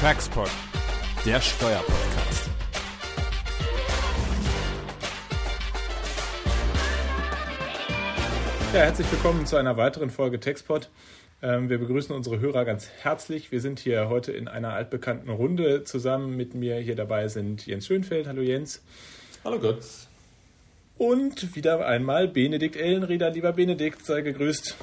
Taxpod, der Steuerpodcast. Ja, herzlich willkommen zu einer weiteren Folge Taxpod. Ähm, wir begrüßen unsere Hörer ganz herzlich. Wir sind hier heute in einer altbekannten Runde zusammen. Mit mir hier dabei sind Jens Schönfeld. Hallo Jens. Hallo Götz. Und wieder einmal Benedikt Ellenrieder. Lieber Benedikt, sei gegrüßt.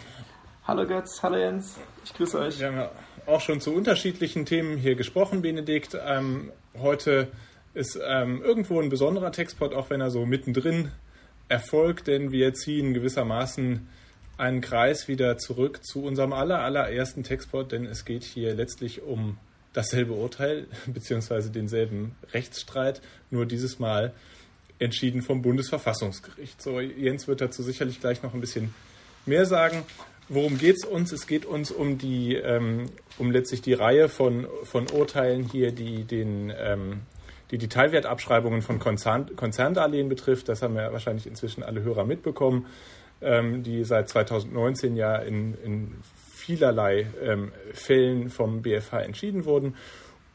Hallo Götz, hallo Jens. Ich grüße euch. Wir haben ja auch schon zu unterschiedlichen Themen hier gesprochen, Benedikt. Ähm, heute ist ähm, irgendwo ein besonderer Textpot, auch wenn er so mittendrin erfolgt, denn wir ziehen gewissermaßen einen Kreis wieder zurück zu unserem aller, allerersten Textpot, denn es geht hier letztlich um dasselbe Urteil beziehungsweise denselben Rechtsstreit, nur dieses Mal entschieden vom Bundesverfassungsgericht. So, Jens wird dazu sicherlich gleich noch ein bisschen mehr sagen. Worum geht es uns? Es geht uns um die, ähm, um letztlich die Reihe von, von Urteilen hier, die den, ähm, die, Teilwertabschreibungen von Konzern, Konzerndarlehen betrifft. Das haben ja wahrscheinlich inzwischen alle Hörer mitbekommen ähm, die seit 2019 ja in, in vielerlei ähm, Fällen vom BFH entschieden wurden.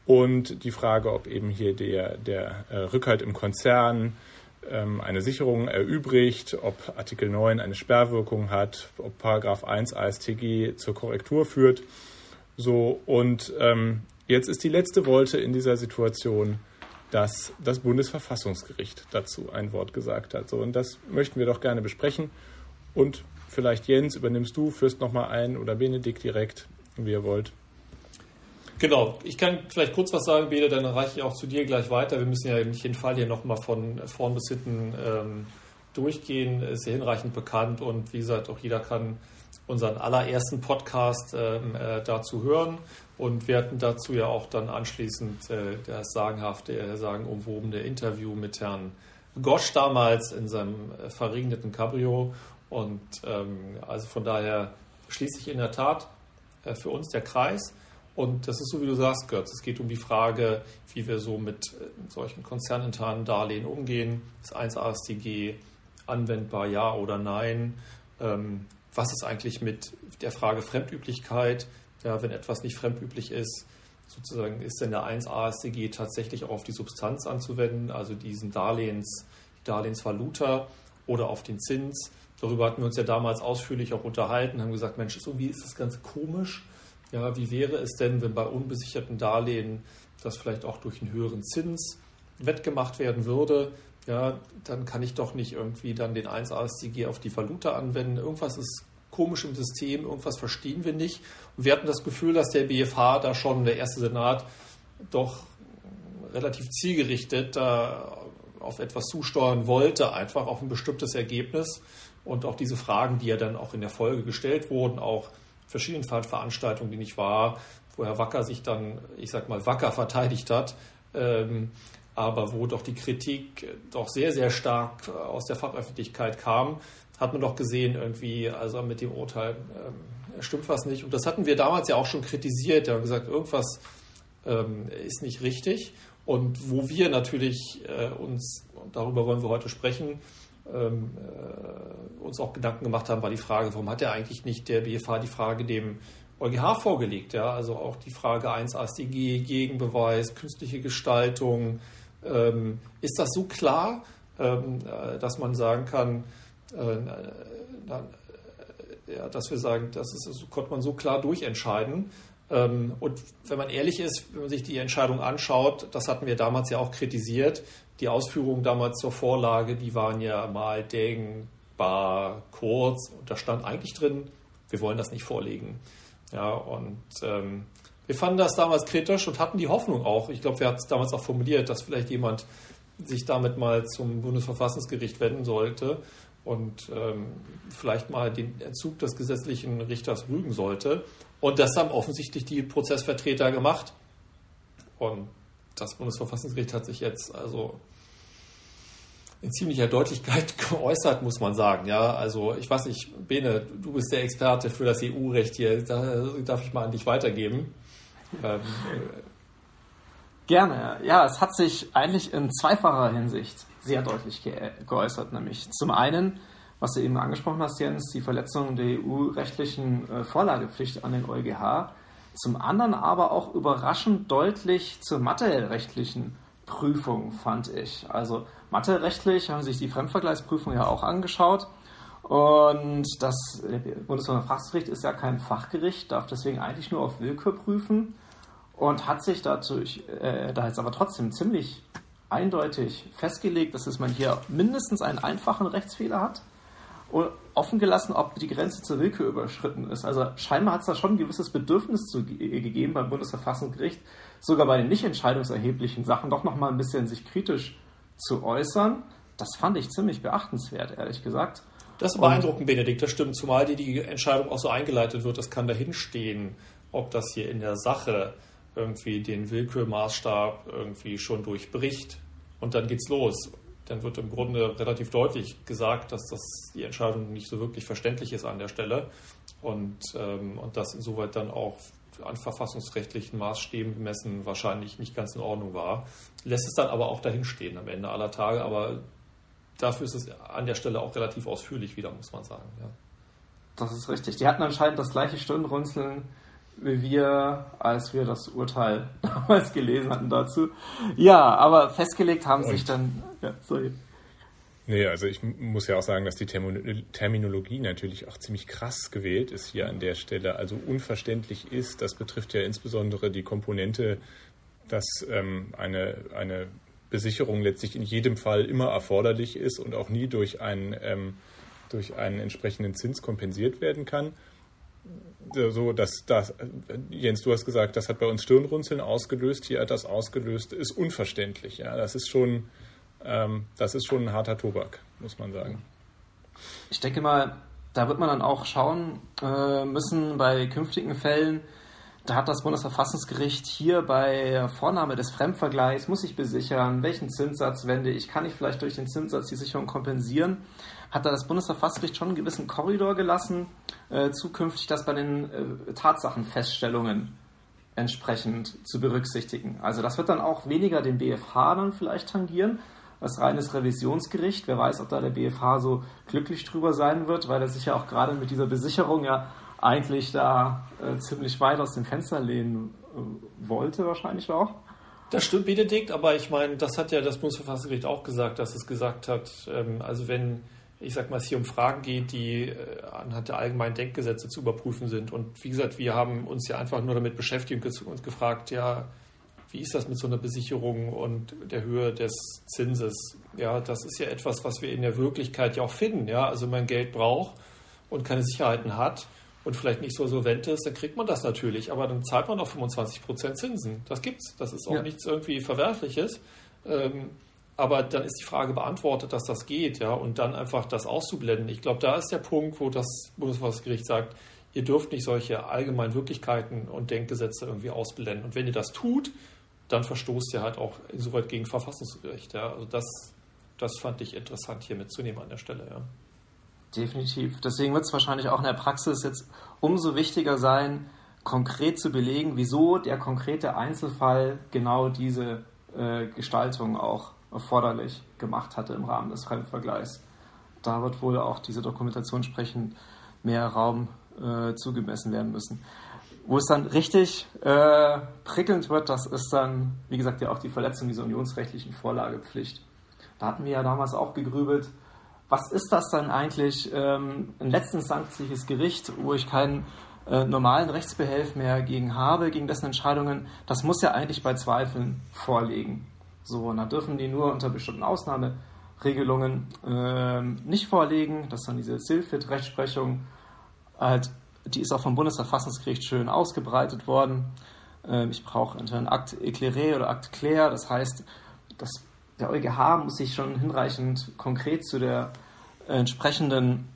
Und die Frage, ob eben hier der, der äh, Rückhalt im Konzern eine Sicherung erübrigt, ob Artikel 9 eine Sperrwirkung hat, ob Paragraph 1 ASTG zur Korrektur führt. So, und ähm, jetzt ist die letzte Wolte in dieser Situation, dass das Bundesverfassungsgericht dazu ein Wort gesagt hat. So, und das möchten wir doch gerne besprechen. Und vielleicht Jens, übernimmst du, führst nochmal ein oder Benedikt direkt, wie ihr wollt. Genau, ich kann vielleicht kurz was sagen, Bede, dann reiche ich auch zu dir gleich weiter. Wir müssen ja nicht den Fall hier nochmal von vorn bis hinten ähm, durchgehen, ist ja hinreichend bekannt und wie gesagt, auch jeder kann unseren allerersten Podcast ähm, äh, dazu hören. Und wir hatten dazu ja auch dann anschließend äh, das sagenhafte, äh, sagenumwobene Interview mit Herrn Gosch damals in seinem äh, verregneten Cabrio. Und ähm, also von daher schließt sich in der Tat äh, für uns der Kreis. Und das ist so, wie du sagst, Götz. Es geht um die Frage, wie wir so mit äh, solchen konzerninternen Darlehen umgehen. Ist 1 ASTG anwendbar, ja oder nein? Ähm, was ist eigentlich mit der Frage Fremdüblichkeit? Ja, wenn etwas nicht fremdüblich ist, sozusagen ist denn der 1 ASTG tatsächlich auch auf die Substanz anzuwenden, also diesen Darlehens, Darlehensvaluta oder auf den Zins? Darüber hatten wir uns ja damals ausführlich auch unterhalten, haben gesagt, Mensch, irgendwie ist das ganz komisch. Ja, wie wäre es denn, wenn bei unbesicherten Darlehen das vielleicht auch durch einen höheren Zins wettgemacht werden würde? Ja, dann kann ich doch nicht irgendwie dann den 1 ASTG auf die Valuta anwenden. Irgendwas ist komisch im System, irgendwas verstehen wir nicht. Und wir hatten das Gefühl, dass der BFH da schon, der erste Senat, doch relativ zielgerichtet da auf etwas zusteuern wollte, einfach auf ein bestimmtes Ergebnis. Und auch diese Fragen, die ja dann auch in der Folge gestellt wurden, auch verschiedenen Veranstaltungen, die nicht war, wo Herr Wacker sich dann, ich sag mal, wacker verteidigt hat, ähm, aber wo doch die Kritik doch sehr, sehr stark aus der Fachöffentlichkeit kam, hat man doch gesehen, irgendwie, also mit dem Urteil ähm, stimmt was nicht. Und das hatten wir damals ja auch schon kritisiert. Wir haben gesagt, irgendwas ähm, ist nicht richtig. Und wo wir natürlich äh, uns, und darüber wollen wir heute sprechen, ähm, äh, uns auch Gedanken gemacht haben, war die Frage, warum hat er eigentlich nicht der BFH die Frage dem EuGH vorgelegt? Ja? Also auch die Frage 1 AStG, Gegenbeweis, künstliche Gestaltung. Ähm, ist das so klar, ähm, äh, dass man sagen kann, äh, na, äh, ja, dass wir sagen, das, ist, das konnte man so klar durchentscheiden. Ähm, und wenn man ehrlich ist, wenn man sich die Entscheidung anschaut, das hatten wir damals ja auch kritisiert, die Ausführungen damals zur Vorlage, die waren ja mal denkbar kurz und da stand eigentlich drin, wir wollen das nicht vorlegen. Ja, und ähm, wir fanden das damals kritisch und hatten die Hoffnung auch, ich glaube, wir hatten es damals auch formuliert, dass vielleicht jemand sich damit mal zum Bundesverfassungsgericht wenden sollte und ähm, vielleicht mal den Entzug des gesetzlichen Richters rügen sollte. Und das haben offensichtlich die Prozessvertreter gemacht. Und das Bundesverfassungsgericht hat sich jetzt also in ziemlicher Deutlichkeit geäußert, muss man sagen. Ja, also ich weiß nicht, Bene, du bist der Experte für das EU-Recht hier. Da darf ich mal an dich weitergeben. Ähm, Gerne. Ja, es hat sich eigentlich in zweifacher Hinsicht sehr deutlich ge geäußert, nämlich zum einen, was du eben angesprochen hast, Jens, die Verletzung der EU-rechtlichen äh, Vorlagepflicht an den EuGH. Zum anderen aber auch überraschend deutlich zur matherechtlichen Prüfung, fand ich. Also matherechtlich haben sich die Fremdvergleichsprüfung ja auch angeschaut. Und das Bundesverfassungsgericht ist ja kein Fachgericht, darf deswegen eigentlich nur auf Willkür prüfen und hat sich dadurch, äh, da jetzt aber trotzdem ziemlich eindeutig festgelegt, dass man hier mindestens einen einfachen Rechtsfehler hat und offen gelassen, ob die Grenze zur Willkür überschritten ist. Also scheinbar hat es da schon ein gewisses Bedürfnis zu, gegeben beim Bundesverfassungsgericht, sogar bei den nicht entscheidungserheblichen Sachen doch nochmal ein bisschen sich kritisch zu äußern. Das fand ich ziemlich beachtenswert, ehrlich gesagt. Das ist beeindruckend, Benedikt, das stimmt. Zumal die, die Entscheidung auch so eingeleitet wird, das kann dahinstehen, ob das hier in der Sache irgendwie den Willkürmaßstab irgendwie schon durchbricht. Und dann geht's los. Dann wird im Grunde relativ deutlich gesagt, dass das die Entscheidung nicht so wirklich verständlich ist an der Stelle und, ähm, und das insoweit dann auch an verfassungsrechtlichen Maßstäben bemessen wahrscheinlich nicht ganz in Ordnung war. Lässt es dann aber auch dahin stehen am Ende aller Tage, aber dafür ist es an der Stelle auch relativ ausführlich wieder, muss man sagen. Ja. Das ist richtig. Die hatten anscheinend das gleiche Stirnrunzeln wie wir, als wir das Urteil damals gelesen hatten dazu. Ja, aber festgelegt haben Und sich dann. Ja, sorry. Nee, also ich muss ja auch sagen, dass die Terminologie natürlich auch ziemlich krass gewählt ist hier an der Stelle. Also unverständlich ist, das betrifft ja insbesondere die Komponente, dass ähm, eine, eine Besicherung letztlich in jedem Fall immer erforderlich ist und auch nie durch einen, ähm, durch einen entsprechenden Zins kompensiert werden kann. So, dass das, Jens, du hast gesagt, das hat bei uns Stirnrunzeln ausgelöst, hier hat das ausgelöst, ist unverständlich. Ja, das ist schon, ähm, das ist schon ein harter Tobak, muss man sagen. Ich denke mal, da wird man dann auch schauen äh, müssen bei künftigen Fällen, da hat das Bundesverfassungsgericht hier bei Vornahme des Fremdvergleichs, muss ich besichern, welchen Zinssatz wende ich, kann ich vielleicht durch den Zinssatz die Sicherung kompensieren, hat da das Bundesverfassungsgericht schon einen gewissen Korridor gelassen, äh, zukünftig das bei den äh, Tatsachenfeststellungen entsprechend zu berücksichtigen. Also das wird dann auch weniger den BFH dann vielleicht tangieren, als reines Revisionsgericht. Wer weiß, ob da der BFH so glücklich drüber sein wird, weil er sich ja auch gerade mit dieser Besicherung ja eigentlich da äh, ziemlich weit aus dem Fenster lehnen äh, wollte, wahrscheinlich auch. Das stimmt, Benedikt, aber ich meine, das hat ja das Bundesverfassungsgericht auch gesagt, dass es gesagt hat, ähm, also wenn, ich sag mal, es hier um Fragen geht, die äh, anhand der allgemeinen Denkgesetze zu überprüfen sind. Und wie gesagt, wir haben uns ja einfach nur damit beschäftigt und uns gefragt, ja, wie ist das mit so einer Besicherung und der Höhe des Zinses? Ja, das ist ja etwas, was wir in der Wirklichkeit ja auch finden. Ja, also wenn man Geld braucht und keine Sicherheiten hat, und vielleicht nicht so solvent ist, dann kriegt man das natürlich, aber dann zahlt man auch 25% Zinsen. Das gibt's. Das ist auch ja. nichts irgendwie Verwerfliches. Ähm, aber dann ist die Frage beantwortet, dass das geht, ja, und dann einfach das auszublenden. Ich glaube, da ist der Punkt, wo das Bundesverfassungsgericht sagt, ihr dürft nicht solche allgemeinen Wirklichkeiten und Denkgesetze irgendwie ausblenden. Und wenn ihr das tut, dann verstoßt ihr halt auch insoweit gegen Verfassungsrecht. Ja. Also das, das fand ich interessant hier mitzunehmen an der Stelle, ja. Definitiv. Deswegen wird es wahrscheinlich auch in der Praxis jetzt umso wichtiger sein, konkret zu belegen, wieso der konkrete Einzelfall genau diese äh, Gestaltung auch erforderlich gemacht hatte im Rahmen des Fremdvergleichs. Da wird wohl auch diese Dokumentation entsprechend mehr Raum äh, zugemessen werden müssen. Wo es dann richtig äh, prickelnd wird, das ist dann, wie gesagt, ja auch die Verletzung dieser unionsrechtlichen Vorlagepflicht. Da hatten wir ja damals auch gegrübelt, was ist das dann eigentlich? Ähm, ein letztinstanzliches Gericht, wo ich keinen äh, normalen Rechtsbehelf mehr gegen habe, gegen dessen Entscheidungen, das muss ja eigentlich bei Zweifeln vorlegen. So, und da dürfen die nur unter bestimmten Ausnahmeregelungen äh, nicht vorlegen. Das ist dann diese Silfit-Rechtsprechung. Halt, die ist auch vom Bundesverfassungsgericht schön ausgebreitet worden. Äh, ich brauche entweder ein Akt éclairé oder Akt clair. Das heißt, das der EuGH muss sich schon hinreichend konkret zu der entsprechenden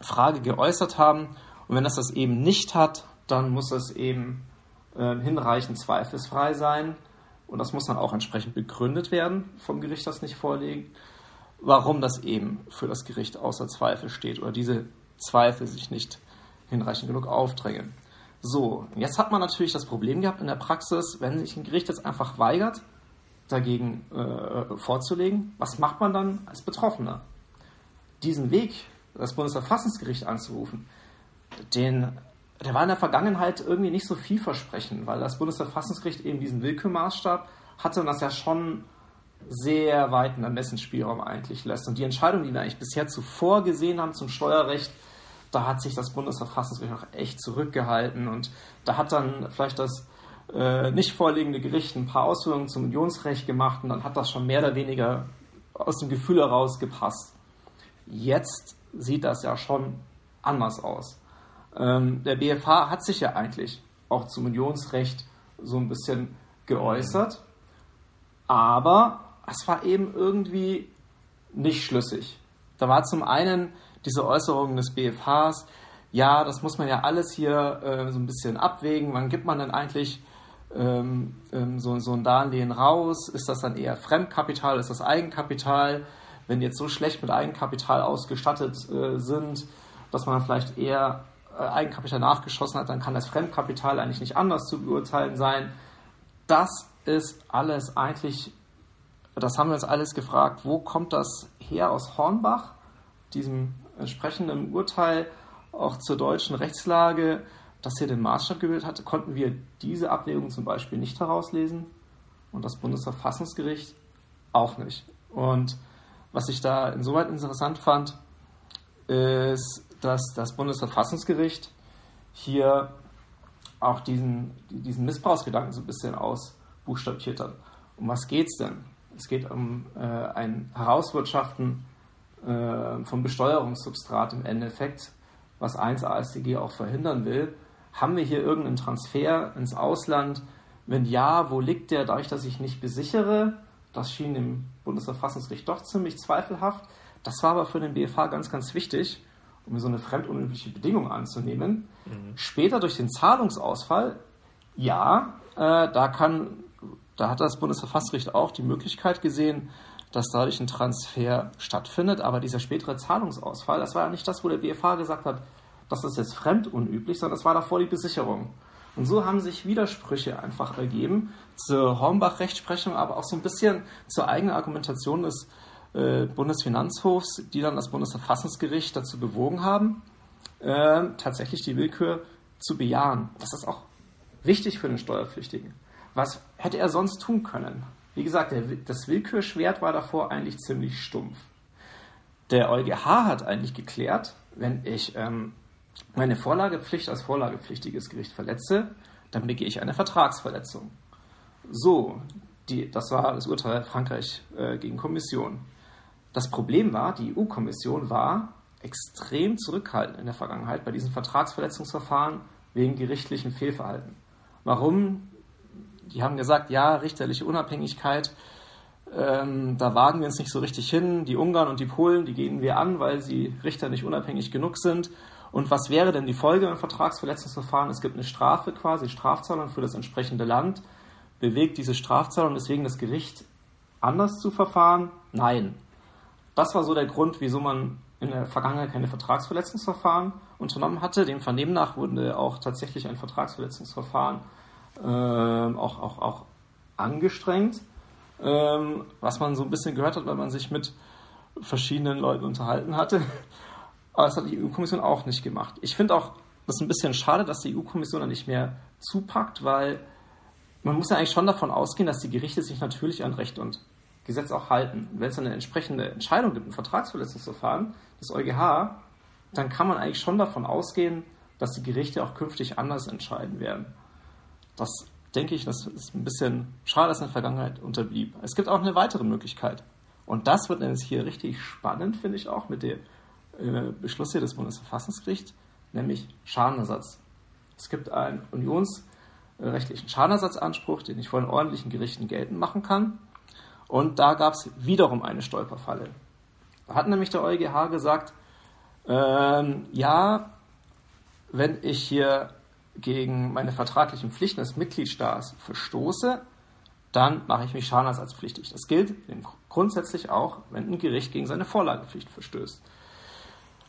Frage geäußert haben. Und wenn das das eben nicht hat, dann muss es eben äh, hinreichend zweifelsfrei sein. Und das muss dann auch entsprechend begründet werden vom Gericht, das nicht vorliegt, warum das eben für das Gericht außer Zweifel steht oder diese Zweifel sich nicht hinreichend genug aufdrängen. So, jetzt hat man natürlich das Problem gehabt in der Praxis, wenn sich ein Gericht jetzt einfach weigert, dagegen äh, vorzulegen. Was macht man dann als Betroffener? Diesen Weg, das Bundesverfassungsgericht anzurufen, den der war in der Vergangenheit irgendwie nicht so vielversprechend, weil das Bundesverfassungsgericht eben diesen Willkürmaßstab hatte und das ja schon sehr weiten Ermessensspielraum eigentlich lässt. Und die Entscheidung, die wir eigentlich bisher zuvor gesehen haben zum Steuerrecht, da hat sich das Bundesverfassungsgericht auch echt zurückgehalten und da hat dann vielleicht das äh, nicht vorliegende Gericht ein paar Ausführungen zum Unionsrecht gemacht und dann hat das schon mehr oder weniger aus dem Gefühl heraus gepasst. Jetzt sieht das ja schon anders aus. Ähm, der BFH hat sich ja eigentlich auch zum Unionsrecht so ein bisschen geäußert, aber es war eben irgendwie nicht schlüssig. Da war zum einen diese Äußerung des BFHs, ja, das muss man ja alles hier äh, so ein bisschen abwägen. Wann gibt man denn eigentlich ähm, ähm, so, so ein Darlehen raus? Ist das dann eher Fremdkapital? Ist das Eigenkapital? Wenn die jetzt so schlecht mit Eigenkapital ausgestattet äh, sind, dass man vielleicht eher äh, Eigenkapital nachgeschossen hat, dann kann das Fremdkapital eigentlich nicht anders zu beurteilen sein. Das ist alles eigentlich, das haben wir uns alles gefragt, wo kommt das her aus Hornbach, diesem entsprechenden Urteil auch zur deutschen Rechtslage, das hier den Maßstab gebildet hatte, konnten wir diese Abwägung zum Beispiel nicht herauslesen und das Bundesverfassungsgericht auch nicht. Und was ich da insoweit interessant fand, ist, dass das Bundesverfassungsgericht hier auch diesen, diesen Missbrauchsgedanken so ein bisschen ausbuchstabiert hat. Um was geht es denn? Es geht um äh, ein Herauswirtschaften äh, vom Besteuerungssubstrat im Endeffekt, was 1 AStG auch verhindern will. Haben wir hier irgendeinen Transfer ins Ausland? Wenn ja, wo liegt der? Dadurch, dass ich nicht besichere, das schien dem Bundesverfassungsgericht doch ziemlich zweifelhaft. Das war aber für den BFH ganz, ganz wichtig, um so eine fremdunübliche Bedingung anzunehmen. Mhm. Später durch den Zahlungsausfall, ja, äh, da kann, da hat das Bundesverfassungsgericht auch die Möglichkeit gesehen, dass dadurch ein Transfer stattfindet. Aber dieser spätere Zahlungsausfall, das war ja nicht das, wo der BFH gesagt hat, das ist jetzt fremdunüblich, sondern das war davor die Besicherung. Und so haben sich Widersprüche einfach ergeben zur Hornbach-Rechtsprechung, aber auch so ein bisschen zur eigenen Argumentation des äh, Bundesfinanzhofs, die dann das Bundesverfassungsgericht dazu bewogen haben, äh, tatsächlich die Willkür zu bejahen. Das ist auch wichtig für den Steuerpflichtigen. Was hätte er sonst tun können? Wie gesagt, der, das Willkürschwert war davor eigentlich ziemlich stumpf. Der EuGH hat eigentlich geklärt, wenn ich ähm, meine Vorlagepflicht als vorlagepflichtiges Gericht verletze, dann begehe ich eine Vertragsverletzung. So, die, das war das Urteil Frankreich äh, gegen Kommission. Das Problem war, die EU-Kommission war extrem zurückhaltend in der Vergangenheit bei diesen Vertragsverletzungsverfahren wegen gerichtlichen Fehlverhalten. Warum? Die haben gesagt, ja, richterliche Unabhängigkeit, ähm, da wagen wir uns nicht so richtig hin. Die Ungarn und die Polen, die gehen wir an, weil sie Richter nicht unabhängig genug sind. Und was wäre denn die Folge im Vertragsverletzungsverfahren? Es gibt eine Strafe quasi, Strafzahlung für das entsprechende Land. Bewegt diese Strafzahlung deswegen das Gericht anders zu verfahren? Nein. Das war so der Grund, wieso man in der Vergangenheit keine Vertragsverletzungsverfahren unternommen hatte. Dem Vernehmen nach wurde auch tatsächlich ein Vertragsverletzungsverfahren ähm, auch, auch, auch angestrengt, ähm, was man so ein bisschen gehört hat, weil man sich mit verschiedenen Leuten unterhalten hatte. Aber das hat die EU-Kommission auch nicht gemacht. Ich finde auch, das ist ein bisschen schade, dass die EU-Kommission da nicht mehr zupackt, weil man muss ja eigentlich schon davon ausgehen, dass die Gerichte sich natürlich an Recht und Gesetz auch halten. Wenn es eine entsprechende Entscheidung gibt, ein Vertragsverletzungsverfahren des EuGH, dann kann man eigentlich schon davon ausgehen, dass die Gerichte auch künftig anders entscheiden werden. Das denke ich, das ist ein bisschen schade, dass in der Vergangenheit unterblieb. Es gibt auch eine weitere Möglichkeit. Und das wird nämlich hier richtig spannend, finde ich auch, mit dem äh, Beschluss hier des Bundesverfassungsgerichts, nämlich Schadenersatz. Es gibt einen unionsrechtlichen Schadenersatzanspruch, den ich vor den ordentlichen Gerichten geltend machen kann. Und da gab es wiederum eine Stolperfalle. Da hat nämlich der EuGH gesagt, ähm, ja, wenn ich hier gegen meine vertraglichen Pflichten des Mitgliedstaats verstoße, dann mache ich mich schadenersatzpflichtig. Das gilt grundsätzlich auch, wenn ein Gericht gegen seine Vorlagepflicht verstößt.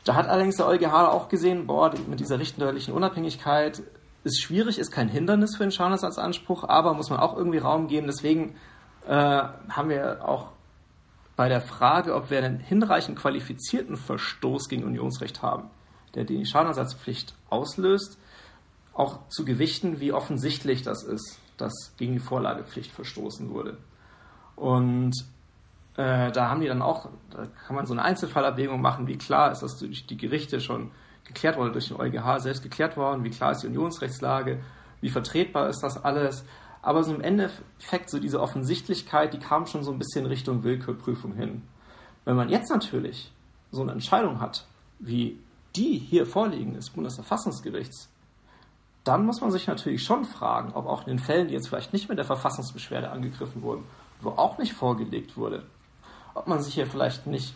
Da hat allerdings der EuGH auch gesehen, boah, mit dieser richterlichen Unabhängigkeit ist schwierig, ist kein Hindernis für den Schadenersatzanspruch, aber muss man auch irgendwie Raum geben. Deswegen äh, haben wir auch bei der Frage, ob wir einen hinreichend qualifizierten Verstoß gegen Unionsrecht haben, der die Schadenersatzpflicht auslöst, auch zu gewichten, wie offensichtlich das ist, dass gegen die Vorlagepflicht verstoßen wurde. Und äh, da haben die dann auch, da kann man so eine Einzelfallabwägung machen, wie klar ist das durch die Gerichte schon geklärt worden, durch den EuGH selbst geklärt worden, wie klar ist die Unionsrechtslage, wie vertretbar ist das alles. Aber so im Endeffekt, so diese Offensichtlichkeit, die kam schon so ein bisschen Richtung Willkürprüfung hin. Wenn man jetzt natürlich so eine Entscheidung hat, wie die hier vorliegen des Bundesverfassungsgerichts, dann muss man sich natürlich schon fragen, ob auch in den Fällen, die jetzt vielleicht nicht mit der Verfassungsbeschwerde angegriffen wurden, wo auch nicht vorgelegt wurde, ob man sich hier vielleicht nicht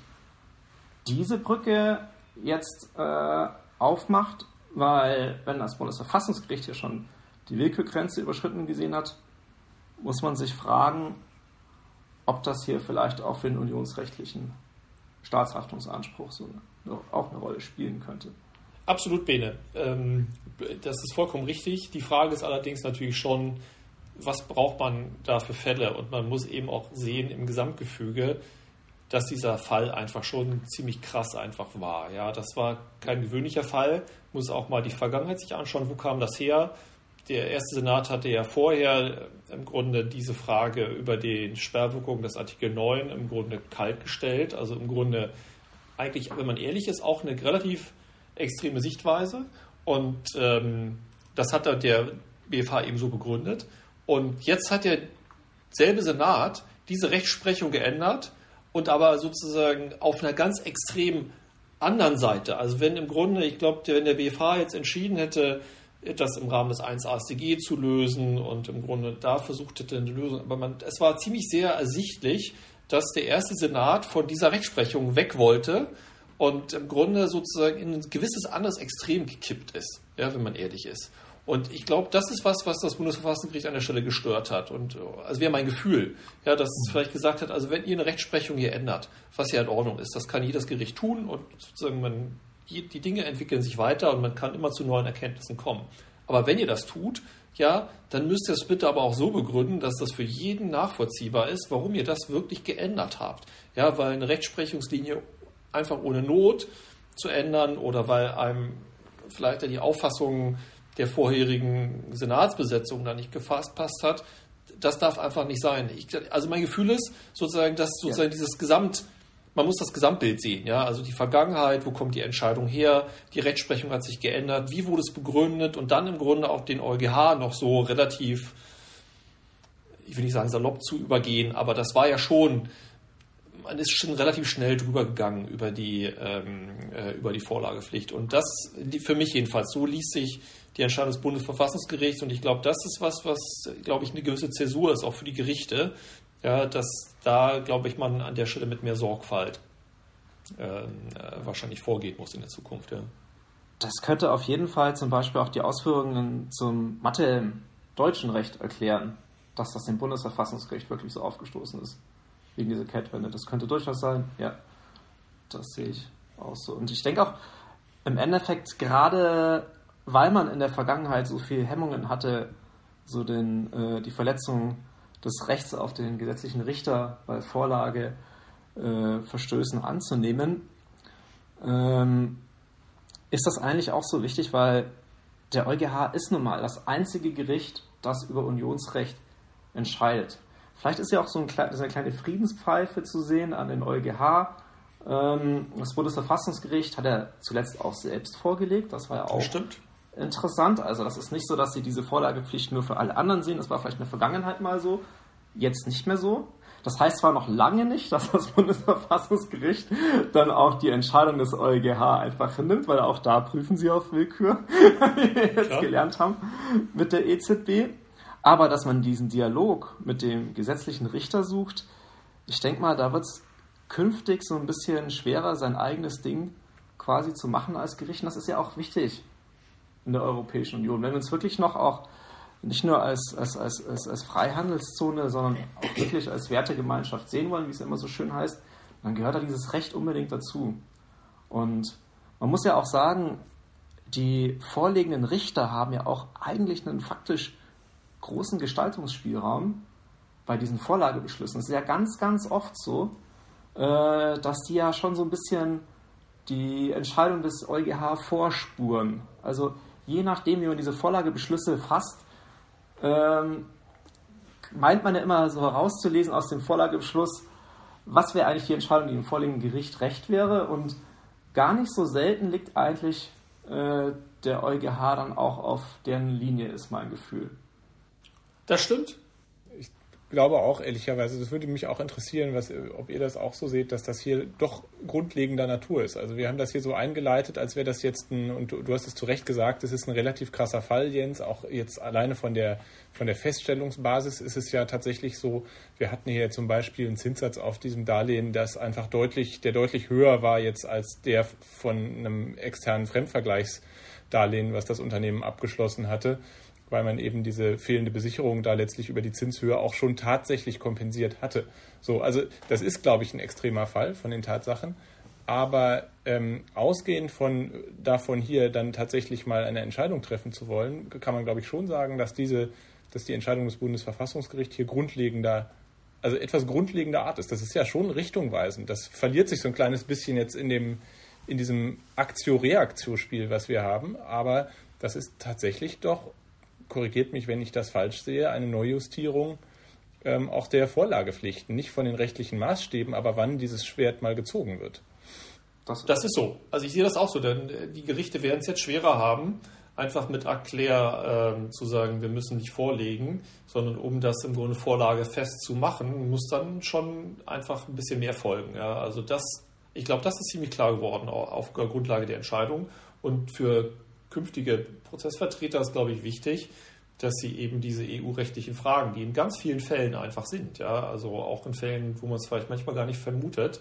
diese Brücke jetzt äh, aufmacht, weil wenn das Bundesverfassungsgericht hier schon die Willkürgrenze überschritten gesehen hat, muss man sich fragen, ob das hier vielleicht auch für den unionsrechtlichen Staatshaftungsanspruch so auch eine Rolle spielen könnte. Absolut, Bene. Ähm, das ist vollkommen richtig. Die Frage ist allerdings natürlich schon, was braucht man da für Fälle? Und man muss eben auch sehen im Gesamtgefüge, dass dieser Fall einfach schon ziemlich krass einfach war. Ja, das war kein gewöhnlicher Fall. Muss auch mal die Vergangenheit sich anschauen. Wo kam das her? Der erste Senat hatte ja vorher im Grunde diese Frage über die Sperrwirkung des Artikel 9 im Grunde kalt gestellt. Also im Grunde eigentlich, wenn man ehrlich ist, auch eine relativ extreme Sichtweise. Und ähm, das hat der BFH eben so begründet. Und jetzt hat der selbe Senat diese Rechtsprechung geändert und aber sozusagen auf einer ganz extrem anderen Seite. Also wenn im Grunde, ich glaube, wenn der BFH jetzt entschieden hätte, das im Rahmen des 1 AStG zu lösen und im Grunde da versucht hätte eine Lösung, aber man, es war ziemlich sehr ersichtlich, dass der erste Senat von dieser Rechtsprechung weg wollte und im Grunde sozusagen in ein gewisses anderes Extrem gekippt ist, ja, wenn man ehrlich ist. Und ich glaube, das ist was, was das Bundesverfassungsgericht an der Stelle gestört hat. Und also wäre mein Gefühl, ja, dass es vielleicht gesagt hat, also wenn ihr eine Rechtsprechung hier ändert, was ja in Ordnung ist, das kann jedes Gericht tun und sozusagen man, die, die Dinge entwickeln sich weiter und man kann immer zu neuen Erkenntnissen kommen. Aber wenn ihr das tut, ja, dann müsst ihr es bitte aber auch so begründen, dass das für jeden nachvollziehbar ist, warum ihr das wirklich geändert habt. Ja, weil eine Rechtsprechungslinie einfach ohne Not zu ändern oder weil einem vielleicht die Auffassung der vorherigen Senatsbesetzung da nicht gefasst passt hat. Das darf einfach nicht sein. Ich, also mein Gefühl ist sozusagen, dass sozusagen ja. dieses Gesamt, man muss das Gesamtbild sehen, ja, also die Vergangenheit, wo kommt die Entscheidung her, die Rechtsprechung hat sich geändert, wie wurde es begründet und dann im Grunde auch den EuGH noch so relativ, ich will nicht sagen salopp zu übergehen, aber das war ja schon man ist schon relativ schnell drüber gegangen über die, ähm, äh, über die Vorlagepflicht. Und das, für mich jedenfalls, so liest sich die Entscheidung des Bundesverfassungsgerichts. Und ich glaube, das ist was, was, glaube ich, eine gewisse Zäsur ist, auch für die Gerichte. Ja, dass da, glaube ich, man an der Stelle mit mehr Sorgfalt ähm, äh, wahrscheinlich vorgehen muss in der Zukunft. Ja. Das könnte auf jeden Fall zum Beispiel auch die Ausführungen zum Mathe im deutschen Recht erklären, dass das dem Bundesverfassungsgericht wirklich so aufgestoßen ist wegen dieser Kehrtwende. Das könnte durchaus sein. Ja, das sehe ich auch so. Und ich denke auch, im Endeffekt, gerade weil man in der Vergangenheit so viel Hemmungen hatte, so den, äh, die Verletzung des Rechts auf den gesetzlichen Richter bei Vorlage äh, Verstößen anzunehmen, ähm, ist das eigentlich auch so wichtig, weil der EuGH ist nun mal das einzige Gericht, das über Unionsrecht entscheidet. Vielleicht ist ja auch so, ein, eine kleine Friedenspfeife zu sehen an den EuGH. Ähm, das Bundesverfassungsgericht hat er zuletzt auch selbst vorgelegt. Das war ja auch Stimmt. interessant. Also das ist nicht so, dass sie diese Vorlagepflicht nur für alle anderen sehen. Das war vielleicht in der Vergangenheit mal so, jetzt nicht mehr so. Das heißt zwar noch lange nicht, dass das Bundesverfassungsgericht dann auch die Entscheidung des EuGH einfach hinnimmt, weil auch da prüfen sie auf Willkür, wie wir jetzt ja. gelernt haben mit der EZB. Aber dass man diesen Dialog mit dem gesetzlichen Richter sucht, ich denke mal, da wird es künftig so ein bisschen schwerer, sein eigenes Ding quasi zu machen als Gericht. Und das ist ja auch wichtig in der Europäischen Union. Wenn wir uns wirklich noch auch nicht nur als, als, als, als, als Freihandelszone, sondern auch wirklich als Wertegemeinschaft sehen wollen, wie es immer so schön heißt, dann gehört da dieses Recht unbedingt dazu. Und man muss ja auch sagen, die vorliegenden Richter haben ja auch eigentlich einen faktisch großen Gestaltungsspielraum bei diesen Vorlagebeschlüssen. Es ist ja ganz, ganz oft so, äh, dass die ja schon so ein bisschen die Entscheidung des EuGH vorspuren. Also je nachdem, wie man diese Vorlagebeschlüsse fasst, ähm, meint man ja immer so herauszulesen aus dem Vorlagebeschluss, was wäre eigentlich die Entscheidung, die im vorliegenden Gericht recht wäre. Und gar nicht so selten liegt eigentlich äh, der EuGH dann auch auf deren Linie, ist mein Gefühl. Das stimmt. Glaube auch ehrlicherweise, das würde mich auch interessieren, was, ob ihr das auch so seht, dass das hier doch grundlegender Natur ist. Also wir haben das hier so eingeleitet, als wäre das jetzt ein, und du, du hast es zu Recht gesagt, es ist ein relativ krasser Fall, Jens, auch jetzt alleine von der, von der Feststellungsbasis ist es ja tatsächlich so, wir hatten hier zum Beispiel einen Zinssatz auf diesem Darlehen, das einfach deutlich, der deutlich höher war jetzt als der von einem externen Fremdvergleichsdarlehen, was das Unternehmen abgeschlossen hatte weil man eben diese fehlende Besicherung da letztlich über die Zinshöhe auch schon tatsächlich kompensiert hatte. So, also das ist, glaube ich, ein extremer Fall von den Tatsachen. Aber ähm, ausgehend von davon hier dann tatsächlich mal eine Entscheidung treffen zu wollen, kann man, glaube ich, schon sagen, dass diese, dass die Entscheidung des Bundesverfassungsgerichts hier grundlegender, also etwas grundlegender Art ist. Das ist ja schon richtungweisend. Das verliert sich so ein kleines bisschen jetzt in dem, in diesem Aktio-Reaktio-Spiel, was wir haben. Aber das ist tatsächlich doch korrigiert mich, wenn ich das falsch sehe, eine Neujustierung ähm, auch der Vorlagepflichten, nicht von den rechtlichen Maßstäben, aber wann dieses Schwert mal gezogen wird. Das, das ist so. Also ich sehe das auch so, denn äh, die Gerichte werden es jetzt schwerer haben, einfach mit Erklär äh, zu sagen, wir müssen nicht vorlegen, sondern um das im Grunde Vorlage festzumachen, muss dann schon einfach ein bisschen mehr folgen. Ja? Also das, ich glaube, das ist ziemlich klar geworden auf Grundlage der Entscheidung. Und für künftige Prozessvertreter ist, glaube ich, wichtig, dass sie eben diese EU-rechtlichen Fragen, die in ganz vielen Fällen einfach sind, ja, also auch in Fällen, wo man es vielleicht manchmal gar nicht vermutet,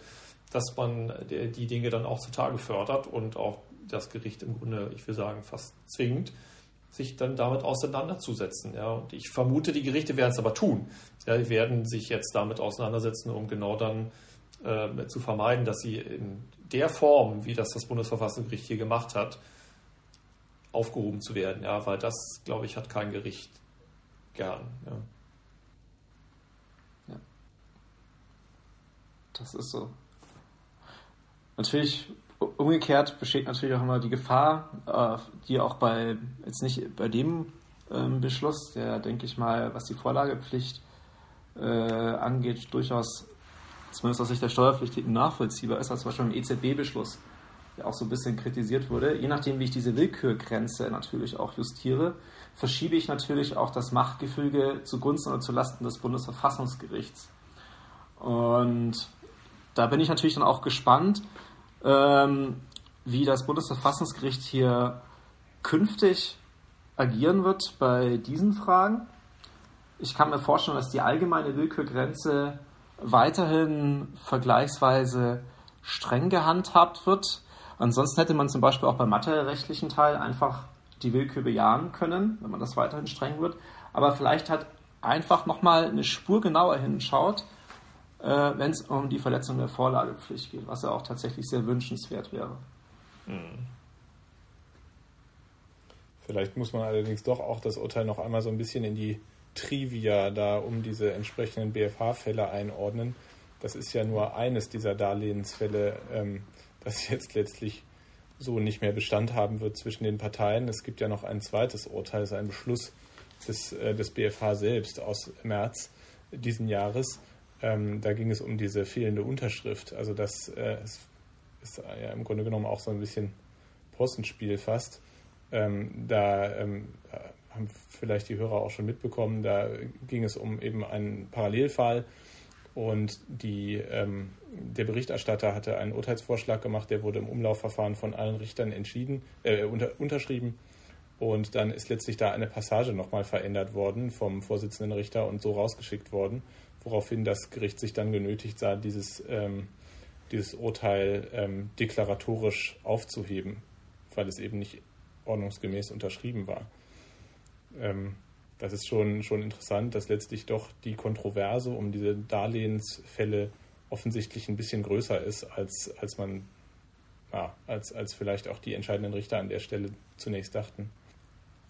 dass man die Dinge dann auch zutage fördert und auch das Gericht im Grunde, ich will sagen, fast zwingt, sich dann damit auseinanderzusetzen. Ja. Und ich vermute, die Gerichte werden es aber tun. Ja, die werden sich jetzt damit auseinandersetzen, um genau dann äh, zu vermeiden, dass sie in der Form, wie das das Bundesverfassungsgericht hier gemacht hat, aufgehoben zu werden, ja, weil das, glaube ich, hat kein Gericht gern. Ja. ja. Das ist so. Natürlich, umgekehrt besteht natürlich auch immer die Gefahr, äh, die auch bei, jetzt nicht bei dem ähm, Beschluss, der, denke ich mal, was die Vorlagepflicht äh, angeht, durchaus, zumindest aus Sicht der Steuerpflichtigen, nachvollziehbar ist, als zum Beispiel im EZB-Beschluss der auch so ein bisschen kritisiert wurde. Je nachdem, wie ich diese Willkürgrenze natürlich auch justiere, verschiebe ich natürlich auch das Machtgefüge zugunsten oder zulasten des Bundesverfassungsgerichts. Und da bin ich natürlich dann auch gespannt, ähm, wie das Bundesverfassungsgericht hier künftig agieren wird bei diesen Fragen. Ich kann mir vorstellen, dass die allgemeine Willkürgrenze weiterhin vergleichsweise streng gehandhabt wird. Ansonsten hätte man zum Beispiel auch beim materiellrechtlichen Teil einfach die Willkür bejahen können, wenn man das weiterhin streng wird. Aber vielleicht hat einfach nochmal eine Spur genauer hinschaut, äh, wenn es um die Verletzung der Vorlagepflicht geht, was ja auch tatsächlich sehr wünschenswert wäre. Hm. Vielleicht muss man allerdings doch auch das Urteil noch einmal so ein bisschen in die Trivia da um diese entsprechenden BFH-Fälle einordnen. Das ist ja nur eines dieser Darlehensfälle. Ähm, das jetzt letztlich so nicht mehr Bestand haben wird zwischen den Parteien. Es gibt ja noch ein zweites Urteil, es ist ein Beschluss des, äh, des BFH selbst aus März diesen Jahres. Ähm, da ging es um diese fehlende Unterschrift. Also das äh, ist, ist ja im Grunde genommen auch so ein bisschen Postenspiel fast. Ähm, da ähm, haben vielleicht die Hörer auch schon mitbekommen, da ging es um eben einen Parallelfall und die, ähm, der Berichterstatter hatte einen Urteilsvorschlag gemacht, der wurde im Umlaufverfahren von allen Richtern entschieden, äh, unter, unterschrieben. Und dann ist letztlich da eine Passage nochmal verändert worden vom Vorsitzenden Richter und so rausgeschickt worden, woraufhin das Gericht sich dann genötigt sah, dieses, ähm, dieses Urteil ähm, deklaratorisch aufzuheben, weil es eben nicht ordnungsgemäß unterschrieben war. Ähm, das ist schon, schon interessant, dass letztlich doch die Kontroverse um diese Darlehensfälle offensichtlich ein bisschen größer ist, als, als man, ja, als, als vielleicht auch die entscheidenden Richter an der Stelle zunächst dachten.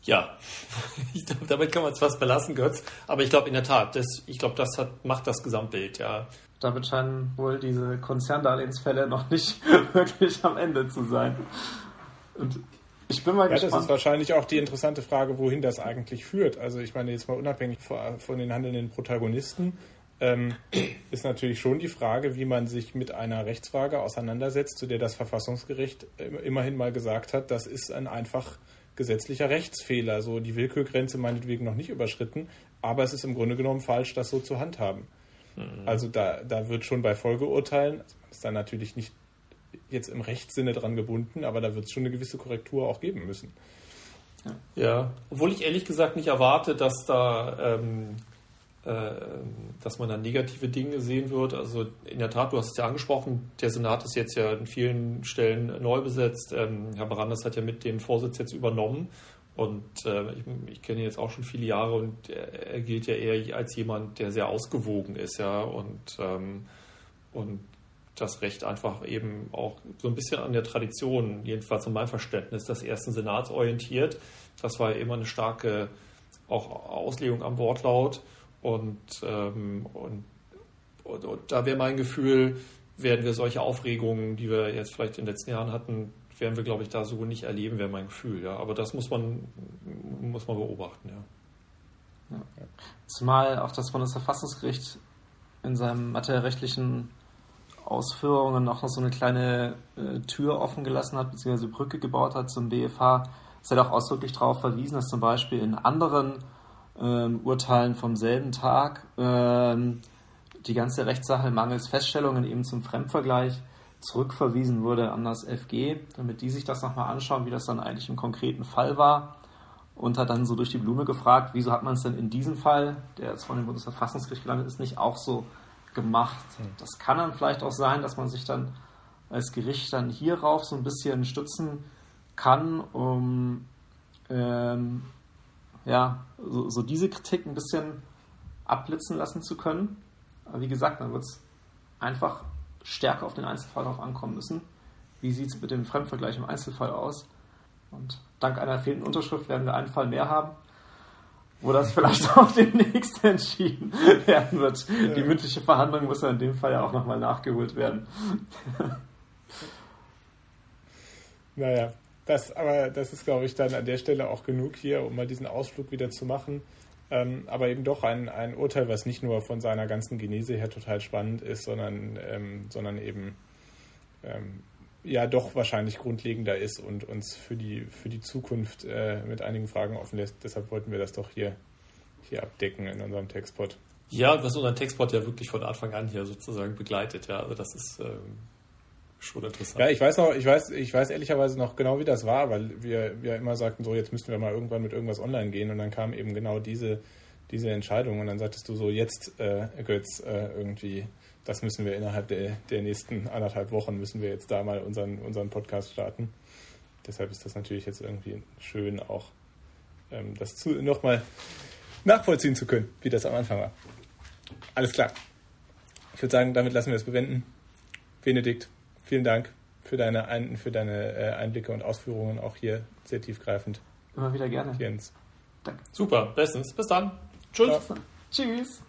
Ja, glaube, damit kann man es fast belassen, Götz. Aber ich glaube in der Tat, das, ich glaube, das hat, macht das Gesamtbild, ja. Damit scheinen wohl diese Konzerndarlehensfälle noch nicht wirklich am Ende zu sein. Und Ich bin mal ja, gespannt. Das ist wahrscheinlich auch die interessante Frage, wohin das eigentlich führt. Also ich meine jetzt mal unabhängig von den handelnden Protagonisten ähm, ist natürlich schon die Frage, wie man sich mit einer Rechtsfrage auseinandersetzt, zu der das Verfassungsgericht immerhin mal gesagt hat, das ist ein einfach gesetzlicher Rechtsfehler. So die Willkürgrenze meinetwegen noch nicht überschritten, aber es ist im Grunde genommen falsch, das so zu handhaben. Mhm. Also da, da wird schon bei Folgeurteilen, man ist da natürlich nicht jetzt im Rechtssinne dran gebunden, aber da wird es schon eine gewisse Korrektur auch geben müssen. Ja, obwohl ich ehrlich gesagt nicht erwarte, dass da ähm, äh, dass man dann negative Dinge sehen wird. Also in der Tat, du hast es ja angesprochen, der Senat ist jetzt ja in vielen Stellen neu besetzt. Ähm, Herr Barandas hat ja mit den Vorsitz jetzt übernommen und äh, ich, ich kenne ihn jetzt auch schon viele Jahre und er, er, gilt ja eher als jemand, der sehr ausgewogen ist, ja, und, ähm, und das Recht einfach eben auch so ein bisschen an der Tradition, jedenfalls in meinem Verständnis, des ersten Senats orientiert. Das war ja immer eine starke auch Auslegung am Wortlaut. Und, ähm, und, und, und, da wäre mein Gefühl, werden wir solche Aufregungen, die wir jetzt vielleicht in den letzten Jahren hatten, werden wir, glaube ich, da so nicht erleben, wäre mein Gefühl. Ja. Aber das muss man, muss man beobachten. Ja. Zumal auch das Bundesverfassungsgericht in seinen materiellrechtlichen Ausführungen noch so eine kleine äh, Tür offen gelassen hat, beziehungsweise Brücke gebaut hat zum BFH. Es hat auch ausdrücklich darauf verwiesen, dass zum Beispiel in anderen ähm, Urteilen vom selben Tag ähm, die ganze Rechtssache mangels Feststellungen eben zum Fremdvergleich zurückverwiesen wurde an das FG, damit die sich das nochmal anschauen, wie das dann eigentlich im konkreten Fall war. Und hat dann so durch die Blume gefragt, wieso hat man es denn in diesem Fall, der jetzt von dem Bundesverfassungsgericht gelandet ist, nicht auch so gemacht. Hm. Das kann dann vielleicht auch sein, dass man sich dann als Gericht dann hierauf so ein bisschen stützen kann, um ähm, ja, so, so, diese Kritik ein bisschen abblitzen lassen zu können. Aber wie gesagt, dann wird es einfach stärker auf den Einzelfall drauf ankommen müssen. Wie sieht es mit dem Fremdvergleich im Einzelfall aus? Und dank einer fehlenden Unterschrift werden wir einen Fall mehr haben, wo das vielleicht auch demnächst entschieden werden wird. Ja. Die mündliche Verhandlung muss ja in dem Fall ja auch nochmal nachgeholt werden. Naja, das, aber das ist, glaube ich, dann an der Stelle auch genug hier, um mal diesen Ausflug wieder zu machen. Ähm, aber eben doch ein, ein Urteil, was nicht nur von seiner ganzen Genese her total spannend ist, sondern, ähm, sondern eben ähm, ja doch wahrscheinlich grundlegender ist und uns für die, für die Zukunft äh, mit einigen Fragen offen lässt. Deshalb wollten wir das doch hier, hier abdecken in unserem Textpod. Ja, was unseren Textpod ja wirklich von Anfang an hier sozusagen begleitet. Ja, also das ist ähm, schon interessant. Ja, ich weiß noch, ich weiß, ich weiß ehrlicherweise noch genau, wie das war, weil wir, wir immer sagten, so jetzt müssten wir mal irgendwann mit irgendwas online gehen und dann kam eben genau diese, diese Entscheidung und dann sagtest du so, jetzt äh, Götz, äh, irgendwie, das müssen wir innerhalb der, der nächsten anderthalb Wochen müssen wir jetzt da mal unseren, unseren Podcast starten. Deshalb ist das natürlich jetzt irgendwie schön, auch ähm, das nochmal nachvollziehen zu können, wie das am Anfang war. Alles klar. Ich würde sagen, damit lassen wir es bewenden. Benedikt, vielen Dank für deine, Ein für deine äh, Einblicke und Ausführungen, auch hier sehr tiefgreifend. Immer wieder gerne. Jens. Danke. Super, bestens. Bis dann. Tschüss. Tschüss.